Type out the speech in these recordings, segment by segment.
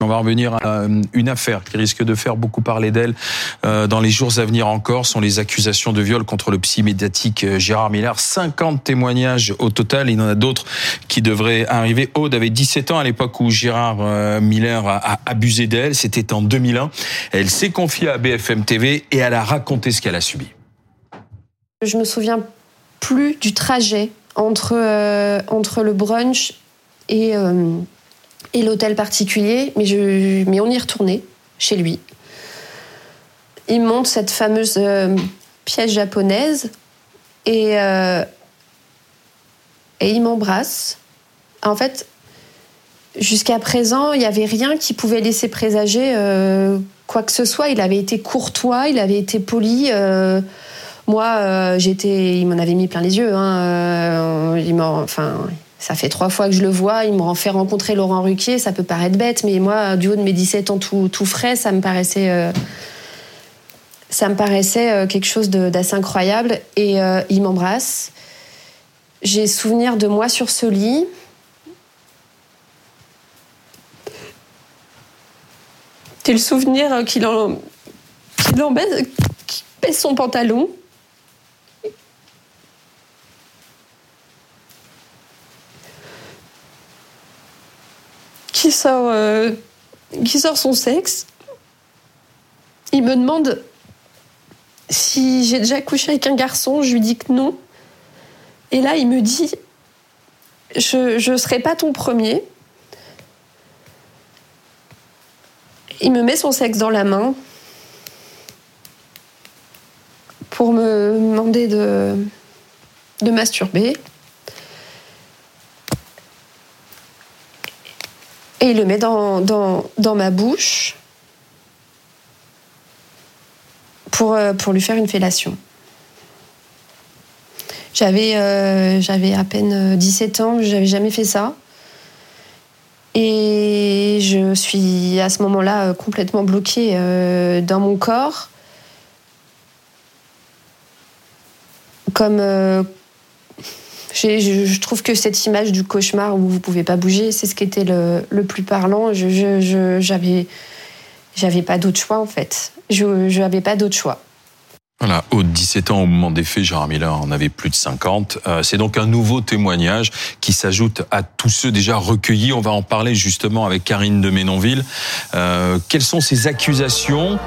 On va revenir à euh, une affaire qui risque de faire beaucoup parler d'elle euh, dans les jours à venir encore. sont les accusations de viol contre le psy médiatique euh, Gérard Miller. 50 témoignages au total. Il y en a d'autres qui devraient arriver. Aude avait 17 ans à l'époque où Gérard Miller a abusé d'elle. C'était en 2001. Elle s'est confiée à BFM TV et elle a raconté ce qu'elle a subi. Je me souviens plus du trajet entre, entre le brunch et et l'hôtel particulier, mais, je, mais on y retournait chez lui. Il monte cette fameuse euh, pièce japonaise et, euh, et il m'embrasse. En fait, jusqu'à présent, il n'y avait rien qui pouvait laisser présager euh, quoi que ce soit. Il avait été courtois, il avait été poli. moi, j'étais, il m'en avait mis plein les yeux. Hein, il enfin, ça fait trois fois que je le vois, il me fait rencontrer Laurent Ruquier, ça peut paraître bête, mais moi, du haut de mes 17 ans tout, frais, ça me paraissait, euh, ça me paraissait euh, quelque chose d'assez incroyable. Et euh, il m'embrasse. J'ai souvenir de moi sur ce lit. J'ai le souvenir qu'il en, en baisse, baisse son pantalon? Qui sort, euh, qui sort son sexe. Il me demande si j'ai déjà couché avec un garçon. Je lui dis que non. Et là, il me dit Je ne serai pas ton premier. Il me met son sexe dans la main pour me demander de, de masturber. Et il le met dans, dans, ma bouche pour, euh, pour lui faire une fellation. J'avais euh, à peine 17 ans, j'avais jamais fait ça. Et je suis à ce moment-là complètement bloquée euh, dans mon corps. Comme, je, trouve que cette image du cauchemar où vous pouvez pas bouger, c'est ce qui était le, plus parlant. Je, j'avais, j'avais pas d'autre choix en fait. Je, n'avais pas d'autre choix. Voilà, au 17 ans, au moment des faits, Gérard Miller en avait plus de 50. Euh, c'est donc un nouveau témoignage qui s'ajoute à tous ceux déjà recueillis. On va en parler justement avec Karine de Ménonville. Euh, quelles sont ces accusations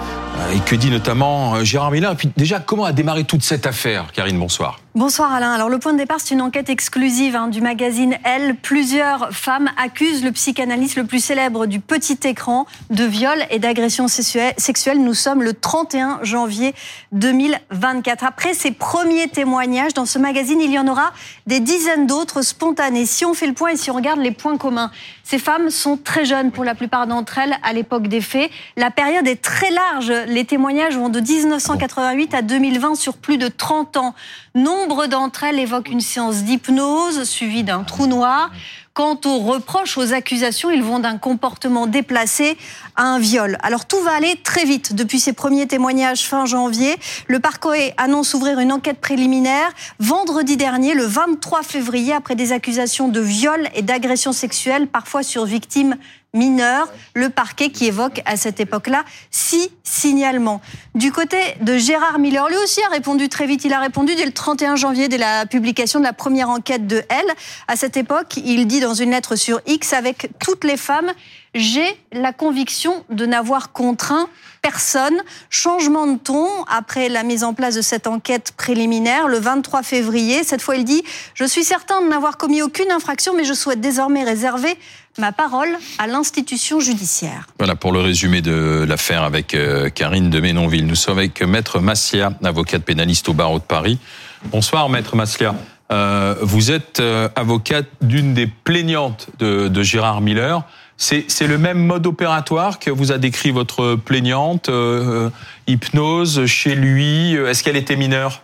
et que dit notamment euh, Gérard Miller. Et puis déjà, comment a démarré toute cette affaire Karine, bonsoir. Bonsoir Alain. Alors le point de départ, c'est une enquête exclusive hein, du magazine Elle. Plusieurs femmes accusent le psychanalyste le plus célèbre du petit écran de viol et d'agression sexuelle. Nous sommes le 31 janvier 2024. Après ces premiers témoignages dans ce magazine, il y en aura des dizaines d'autres spontanés. Si on fait le point et si on regarde les points communs, ces femmes sont très jeunes pour la plupart d'entre elles à l'époque des faits. La période est très large. Les témoignages vont de 1988 à 2020 sur plus de 30 ans. Nombre d'entre elles évoquent une séance d'hypnose suivie d'un trou noir. Quant aux reproches, aux accusations, ils vont d'un comportement déplacé à un viol. Alors tout va aller très vite. Depuis ces premiers témoignages fin janvier, le parquet annonce ouvrir une enquête préliminaire vendredi dernier, le 23 février, après des accusations de viol et d'agression sexuelle, parfois sur victimes mineur, le parquet qui évoque à cette époque-là six signalements. Du côté de Gérard Miller, lui aussi a répondu très vite. Il a répondu dès le 31 janvier, dès la publication de la première enquête de Elle. À cette époque, il dit dans une lettre sur X, avec toutes les femmes, j'ai la conviction de n'avoir contraint personne. Changement de ton après la mise en place de cette enquête préliminaire le 23 février. Cette fois, il dit Je suis certain de n'avoir commis aucune infraction, mais je souhaite désormais réserver ma parole à l'institution judiciaire. Voilà pour le résumé de l'affaire avec euh, Karine de Ménonville. Nous sommes avec Maître Massia, avocate pénaliste au barreau de Paris. Bonsoir, Maître Massia. Euh, vous êtes euh, avocate d'une des plaignantes de Gérard Miller. C'est le même mode opératoire que vous a décrit votre plaignante, euh, euh, hypnose chez lui. Est-ce qu'elle était mineure?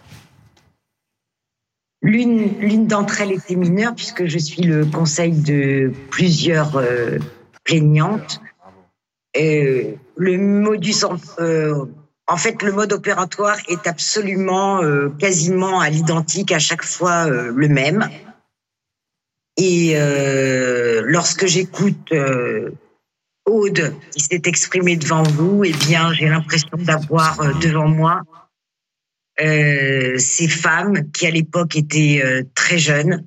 L'une d'entre elles était mineure puisque je suis le conseil de plusieurs euh, plaignantes. le modus en fait, le mode opératoire est absolument, quasiment à l'identique, à chaque fois le même. Et euh, lorsque j'écoute euh, Aude qui s'est exprimée devant vous, eh bien, j'ai l'impression d'avoir euh, devant moi euh, ces femmes qui, à l'époque, étaient euh, très jeunes,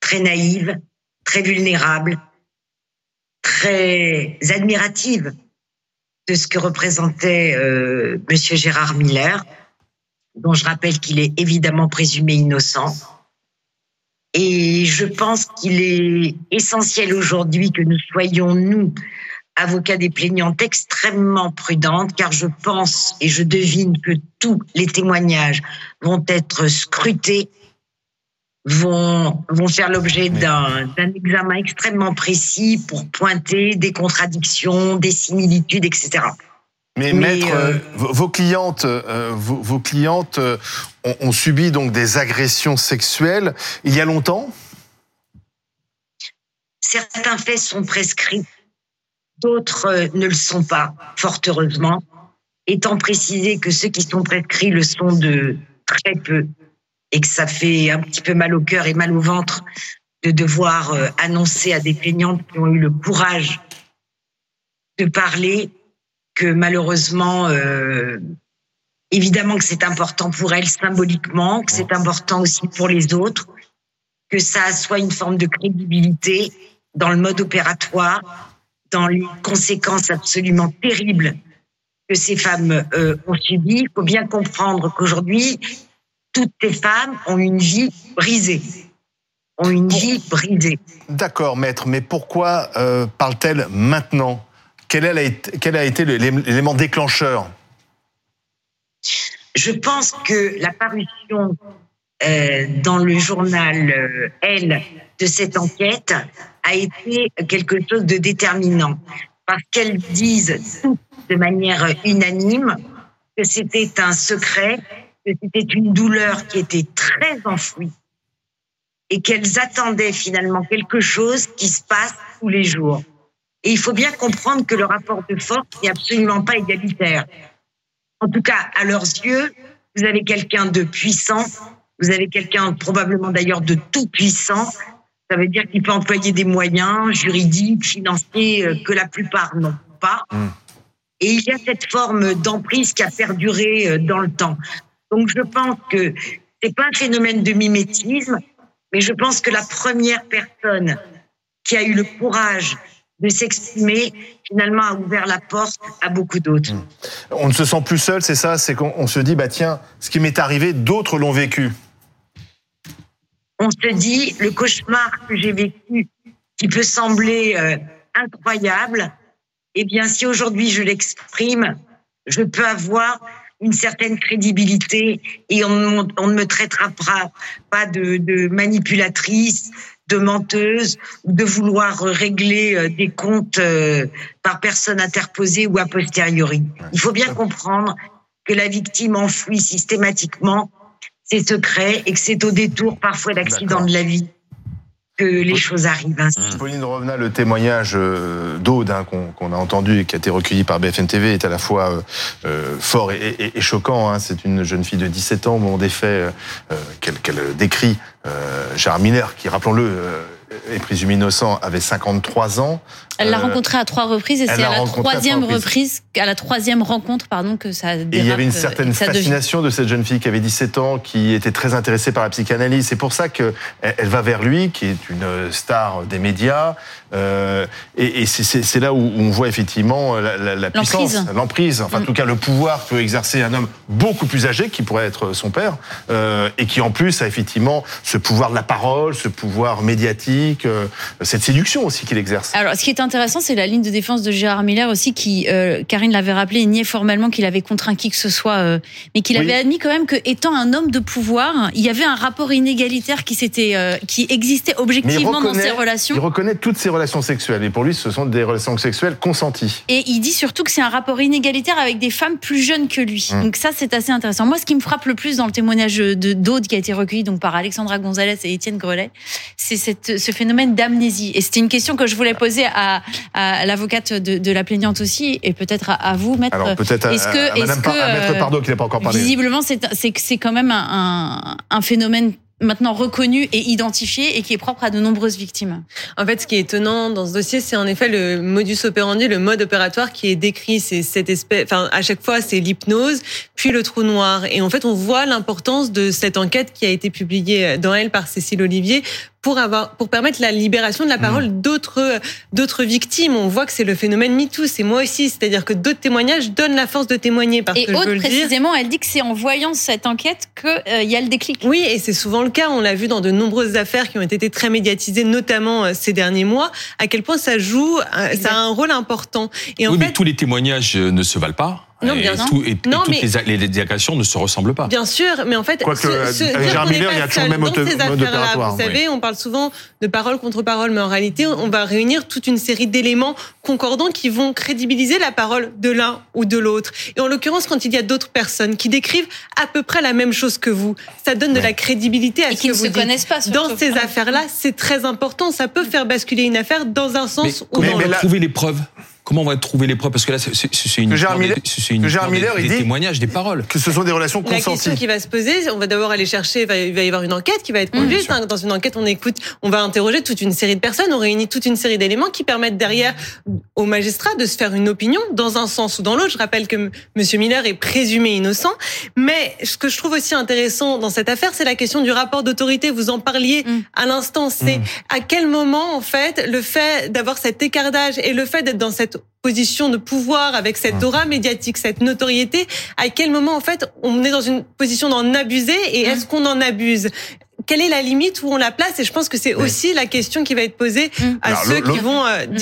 très naïves, très vulnérables, très admiratives de ce que représentait Monsieur Gérard Miller, dont je rappelle qu'il est évidemment présumé innocent. Et je pense qu'il est essentiel aujourd'hui que nous soyons, nous, avocats des plaignantes, extrêmement prudentes, car je pense et je devine que tous les témoignages vont être scrutés, vont, vont faire l'objet d'un d'un examen extrêmement précis pour pointer des contradictions, des similitudes, etc. Mais, Mais, maître, euh, euh, vos clientes, euh, vos, vos clientes ont, ont subi donc des agressions sexuelles il y a longtemps? Certains faits sont prescrits, d'autres ne le sont pas, fort heureusement, étant précisé que ceux qui sont prescrits le sont de très peu et que ça fait un petit peu mal au cœur et mal au ventre de devoir annoncer à des plaignantes qui ont eu le courage de parler que malheureusement, euh, évidemment que c'est important pour elles symboliquement, que c'est important aussi pour les autres, que ça soit une forme de crédibilité dans le mode opératoire, dans les conséquences absolument terribles que ces femmes euh, ont subies. Il faut bien comprendre qu'aujourd'hui, toutes ces femmes ont une vie brisée, ont une vie brisée. D'accord, maître, mais pourquoi euh, parle-t-elle maintenant? Quel, a été l'élément déclencheur? Je pense que la parution euh, dans le journal euh, Elle de cette enquête a été quelque chose de déterminant parce qu'elles disent de manière unanime que c'était un secret, que c'était une douleur qui était très enfouie et qu'elles attendaient finalement quelque chose qui se passe tous les jours. Et il faut bien comprendre que le rapport de force n'est absolument pas égalitaire. En tout cas, à leurs yeux, vous avez quelqu'un de puissant, vous avez quelqu'un probablement d'ailleurs de tout puissant. Ça veut dire qu'il peut employer des moyens juridiques, financiers euh, que la plupart n'ont pas. Mm. Et il y a cette forme d'emprise qui a perduré euh, dans le temps. Donc je pense que c'est pas un phénomène de mimétisme, mais je pense que la première personne qui a eu le courage de s'exprimer, finalement, a ouvert la porte à beaucoup d'autres. On ne se sent plus seul, c'est ça C'est qu'on on se dit, bah tiens, ce qui m'est arrivé, d'autres l'ont vécu. on se dit le cauchemar que j'ai vécu, qui peut sembler euh, incroyable, eh bien, si aujourd'hui je l'exprime, je peux avoir une certaine crédibilité et on, on ne me traitera pas, pas de, de manipulatrice, de menteuse ou de vouloir régler euh, des comptes euh, par personne interposée ou a posteriori. Il faut bien comprendre que la victime enfouit systématiquement ses secrets et que c'est au détour parfois d'accidents de la vie que les choses arrivent ainsi. Pauline Rovna, le témoignage euh, d'Aude hein, qu'on a entendu et qui a été recueilli par BFM TV est à la fois euh, euh, fort et, et- et choquant. hein. C'est une jeune fille de 17 ans au moment des faits euh, qu'elle décrit. Euh, Gérard Miller, qui, rappelons-le, est présumé innocent, avait 53 ans. Elle l'a Euh, rencontré à trois reprises et c'est à la à troisième trois reprise, à la troisième rencontre, pardon, que ça dérape. Et il y avait une euh, certaine fascination de cette jeune fille qui avait 17 ans, qui était très intéressée par la psychanalyse. C'est pour ça qu'elle elle va vers lui, qui est une star des médias. Euh, et et c'est- là où on voit effectivement la, la- la puissance, L'emprise. enfin en Mm. tout cas le pouvoir que peut exercer un homme beaucoup plus âgé, qui pourrait être son père, euh, et qui en plus a effectivement ce pouvoir de la parole, ce pouvoir médiatique, euh, cette séduction aussi qu'il exerce. Alors, ce qui est intéressant, c'est la ligne de défense de Gérard Miller aussi, qui, euh, Karine l'avait rappelé, niait formellement qu'il avait contraint qui que ce soit, euh, mais qu'il Oui. avait admis quand même que, étant un homme de pouvoir, il y avait un rapport inégalitaire qui s'était, euh, qui existait objectivement dans ces relations. il reconnaît toutes ces relations sexuelles, et pour lui, ce sont des relations sexuelles consenties. Et il dit surtout que c'est un rapport inégalitaire avec des femmes plus jeunes que lui. Mm. Donc ça, c'est assez intéressant. Moi, ce qui me frappe le plus dans le témoignage de d'Aude qui a été recueilli donc par Alexandra Gonzalez et Étienne Grelet, c'est ce phénomène d'amnésie. Et c'était une question que je voulais poser à, à l'avocate de, de la plaignante aussi, et peut-être à, à vous, maître. Alors peut-être à, Est-ce que- à Madame est-ce Par- que, à Maître Pardo qui n'a pas encore parlé. Visiblement, c'est c'est que c'est quand même un, un- un phénomène maintenant reconnu et identifié et qui est propre à de nombreuses victimes. En fait, ce qui est étonnant dans ce dossier, c'est en effet le modus operandi, le mode opératoire qui est décrit. C'est cette espèce, enfin, à chaque fois, c'est l'hypnose, puis le trou noir. Et en fait, on voit l'importance de cette enquête qui a été publiée dans elle par Cécile Olivier pour avoir pour permettre la libération de la parole mmh. d'autres d'autres victimes. On voit que c'est le phénomène MeToo, c'est moi aussi, c'est-à-dire que d'autres témoignages donnent la force de témoigner parce et que je précisément, elle dit que c'est en voyant cette enquête que il euh, y a le déclic. Oui, et c'est souvent le cas, on l'a vu dans de nombreuses affaires qui ont été très médiatisées notamment euh, ces derniers mois, à quel point ça joue euh, ça a un rôle important. Et en oui, mais tous les témoignages ne se valent pas. Non, bien sûr. Et, non, toutes les, les, agressions ne se ressemblent pas. Bien sûr, mais en fait, Quoique, ce, avec Gérard Miller, il y a toujours le même mode opératoire. Vous savez, on parle souvent de parole contre parole, mais en réalité, on va réunir toute une série d'éléments concordants qui vont crédibiliser la parole de l'un ou de l'autre. Et en l'occurrence, quand il y a d'autres personnes qui décrivent à peu près la même chose que vous, ça donne de la crédibilité à et ce que vous ne se connaissent pas. Dans ces affaires-là, c'est très important. Ça peut faire basculer une affaire dans un sens ou dans l'autre. trouver les preuves? Comment on va trouver les preuves? Parce que là, c'est une, Gérard Miller, une Miller, des, des témoignages, des paroles. Que ce sont des relations consenties. La question qui va se poser, on va d'abord aller chercher, il va y avoir une enquête qui va être mmh. conduite. Dans une enquête, on écoute, on va interroger toute une série de personnes, on réunit toute une série d'éléments qui permettent derrière au magistrat de se faire une opinion dans un sens ou dans l'autre. Je rappelle que Monsieur Miller est présumé innocent. Mais ce que je trouve aussi intéressant dans cette affaire, c'est la question du rapport d'autorité. Vous en parliez mmh. à l'instant. C'est mmh. à quel moment, en fait, le fait d'avoir cet écartage et le fait d'être dans cette position de pouvoir, avec cette aura médiatique, cette notoriété, à quel moment en fait on est dans une position d'en abuser et est-ce qu'on en abuse? Quelle est la limite où on la place Et je pense que c'est aussi la question qui va être posée mmh. à ceux qui vont euh, mmh.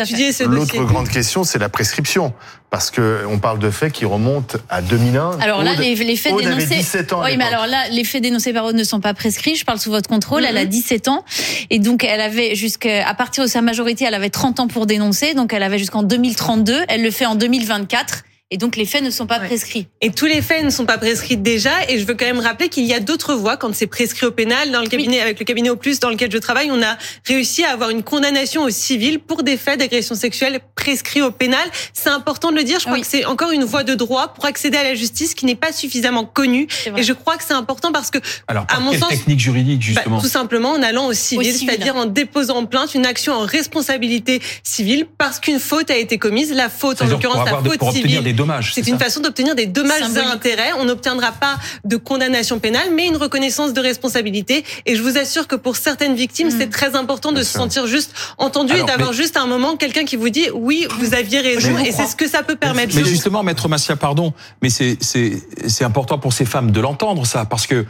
étudier ce dossier. L'autre grande question, c'est la prescription. Parce que on parle de faits qui remontent à 2001. Alors là, les, faits dénoncés. 17 ans oui, mais alors là, les faits dénoncés par Aude ne sont pas prescrits. Je parle sous votre contrôle. Elle a 17 mmh. ans. Et donc, elle avait jusqu'à, à partir de sa majorité, elle avait 30 ans pour dénoncer. Donc, elle avait jusqu'en 2032. Elle le fait en 2024. Et donc les faits ne sont pas prescrits. Et tous les faits ne sont pas prescrits déjà. Et je veux quand même rappeler qu'il y a d'autres voies quand c'est prescrit au pénal. Dans le cabinet, avec le cabinet au plus dans lequel je travaille, on a réussi à avoir une condamnation au civil pour des faits d'agression sexuelle prescrits au pénal. C'est important de le dire. Je crois que c'est encore une voie de droit pour accéder à la justice qui n'est pas suffisamment connue. Et je crois que c'est important parce que, Alors, par à mon quelle sens, technique juridique bah, Tout simplement en allant au civil, c'est-à-dire en déposant en plainte une action en responsabilité civile parce qu'une faute a été commise. La faute, en l'occurrence, la faute civile. Dommages. C'est une façon d'obtenir des dommages et intérêts. On n'obtiendra pas de condamnation pénale, mais une reconnaissance de responsabilité. Et je vous assure que pour certaines victimes, c'est mm. très important de se sentir juste entendu et d'avoir juste un moment quelqu'un qui vous dit oui, vous aviez raison. Et c'est ce que ça peut permettre. Mais justement, maître Massia, pardon, mais c'est c'est important pour ces femmes de l'entendre ça, parce que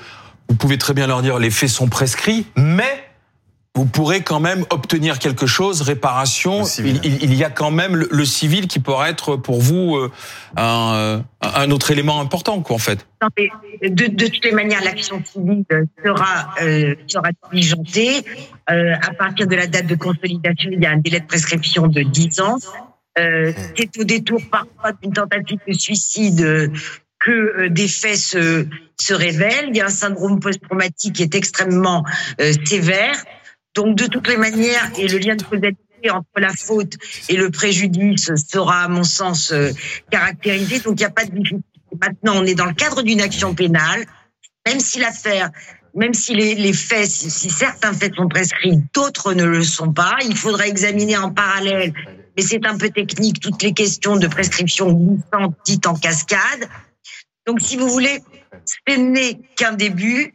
vous pouvez très bien leur dire les faits sont prescrits, mais vous pourrez quand même obtenir quelque chose, réparation. Il, y a quand même le, civil qui pourrait être pour vous euh, un, un, autre élément important, quoi, en fait. De, de toutes les manières, l'action civile sera, euh, sera diligentée. Euh, à partir de la date de consolidation, il y a un délai de prescription de 10 ans. Euh, C'est au détour parfois d'une tentative de suicide que euh, des faits se, se révèlent. Il y a un syndrome post-traumatique qui est extrêmement euh, sévère. Donc, de toutes les manières, et le lien de causalité entre la faute et le préjudice sera, à mon sens, euh, caractérisé. Donc, il n'y a pas de difficulté. Maintenant, on est dans le cadre d'une action pénale. Même si l'affaire, même si les, les faits, si, certains faits sont prescrits, d'autres ne le sont pas, il faudra examiner en parallèle, mais c'est un peu technique, toutes les questions de prescription glissantes dites en cascade. Donc, si vous voulez, ce n'est qu'un début.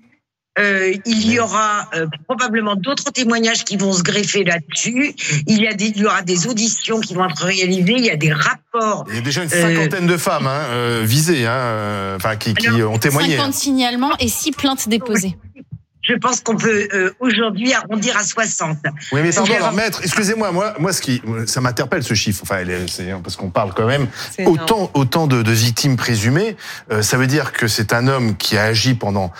Euh, il y aura euh, probablement d'autres témoignages qui vont se greffer là-dessus. Il y a des, il y aura des auditions qui vont être réalisées. Il y a des rapports. Il y a déjà une cinquantaine de femmes hein, euh, visées, hein, enfin qui, qui ont témoigné. 50 signalements et 6 plaintes déposées. Je pense qu'on peut aujourd'hui arrondir à 60. Oui, mais pardon, alors, maître, excusez-moi, moi, moi, ce qui, ça m'interpelle ce chiffre. Enfin, c'est parce qu'on parle quand même autant, autant de, de victimes présumées. ça veut dire que c'est un homme qui a agi pendant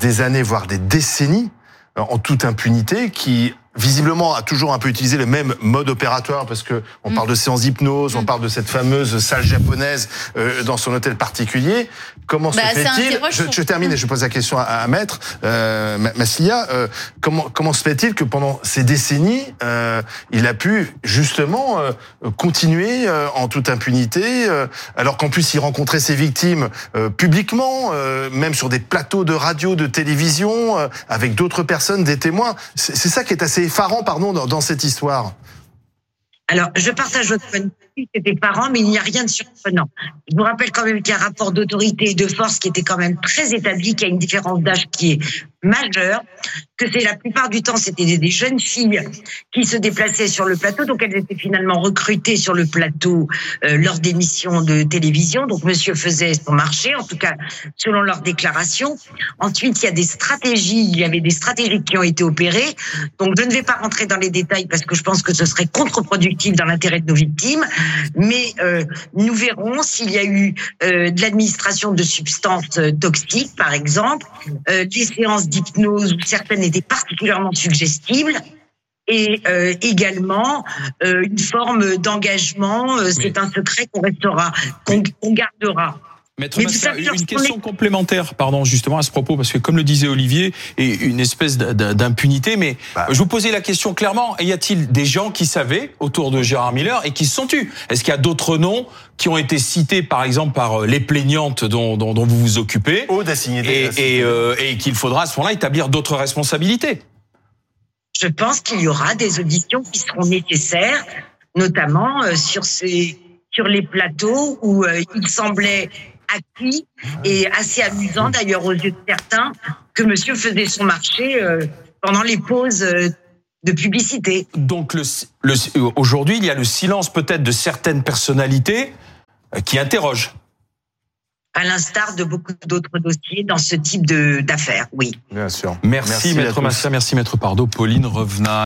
des années, voire des décennies, euh, en toute impunité, qui visiblement a toujours un peu utilisé le même mode opératoire parce que on Mm. parle de séance d'hypnose, on Mm. parle de cette fameuse salle japonaise euh, dans son hôtel particulier. Comment Bah, se ça fait-il je, je termine et je pose la question à, à Maître euh, Ma- Massilia. euh, comment comment se fait-il que pendant ces décennies, euh, il a pu justement euh, continuer euh, en toute impunité, euh, alors qu'en plus il rencontrait ses victimes euh, publiquement, euh, même sur des plateaux de radio, de télévision, euh, avec d'autres personnes, des témoins. C'est ça qui est assez effarant, pardon, dans, dans cette histoire. Alors, je partage votre point de vue, c'était parent, mais il n'y a rien de surprenant. Je vous rappelle quand même qu'il y a un rapport d'autorité et de force qui était quand même très établi, qu'il y a une différence d'âge qui est majeure, que c'est la plupart du temps, c'était des, des jeunes filles qui se déplaçaient sur le plateau, donc elles étaient finalement recrutées sur le plateau euh, lors d'émissions de télévision. Donc, monsieur faisait son marché, en tout cas, selon leurs déclarations. Ensuite, il y a des stratégies, il y avait des stratégies qui ont été opérées. Donc, je ne vais pas rentrer dans les détails parce que je pense que ce serait contre-productif dans l'intérêt de nos victimes. Mais euh, nous verrons s'il y a eu euh, de l'administration de substances euh, toxiques, par exemple, des séances d'hypnose où certaines étaient particulièrement suggestibles. Et euh, également euh, une forme d'engagement. euh, C'est un secret qu'on restera, qu'on qu'on gardera. Maître Mais une question complémentaire, pardon, justement à ce propos, parce que comme le disait Olivier, et une espèce d'impunité, mais Bah. je vous posais la question clairement, y a-t-il des gens qui savaient autour de Gérard Miller et qui se sont tus? Est-ce qu'il y a d'autres noms qui ont été cités, par exemple, par euh, les plaignantes dont, dont, dont vous vous occupez? Aude a signé et, des- et, euh, et qu'il faudra à ce moment-là établir d'autres responsabilités. Je pense qu'il y aura des auditions qui seront nécessaires, notamment euh, sur ces sur les plateaux où euh, il semblait acquis et assez amusant d'ailleurs aux yeux de certains que Monsieur faisait son marché euh, pendant les pauses euh, de publicité. Donc le, le, aujourd'hui, il y a le silence peut-être de certaines personnalités euh, qui interrogent. À l'instar de beaucoup d'autres dossiers dans ce type de d'affaires, oui. Bien sûr. Merci, Maître tous. Massia, merci Maître Pardo, Pauline Revenat.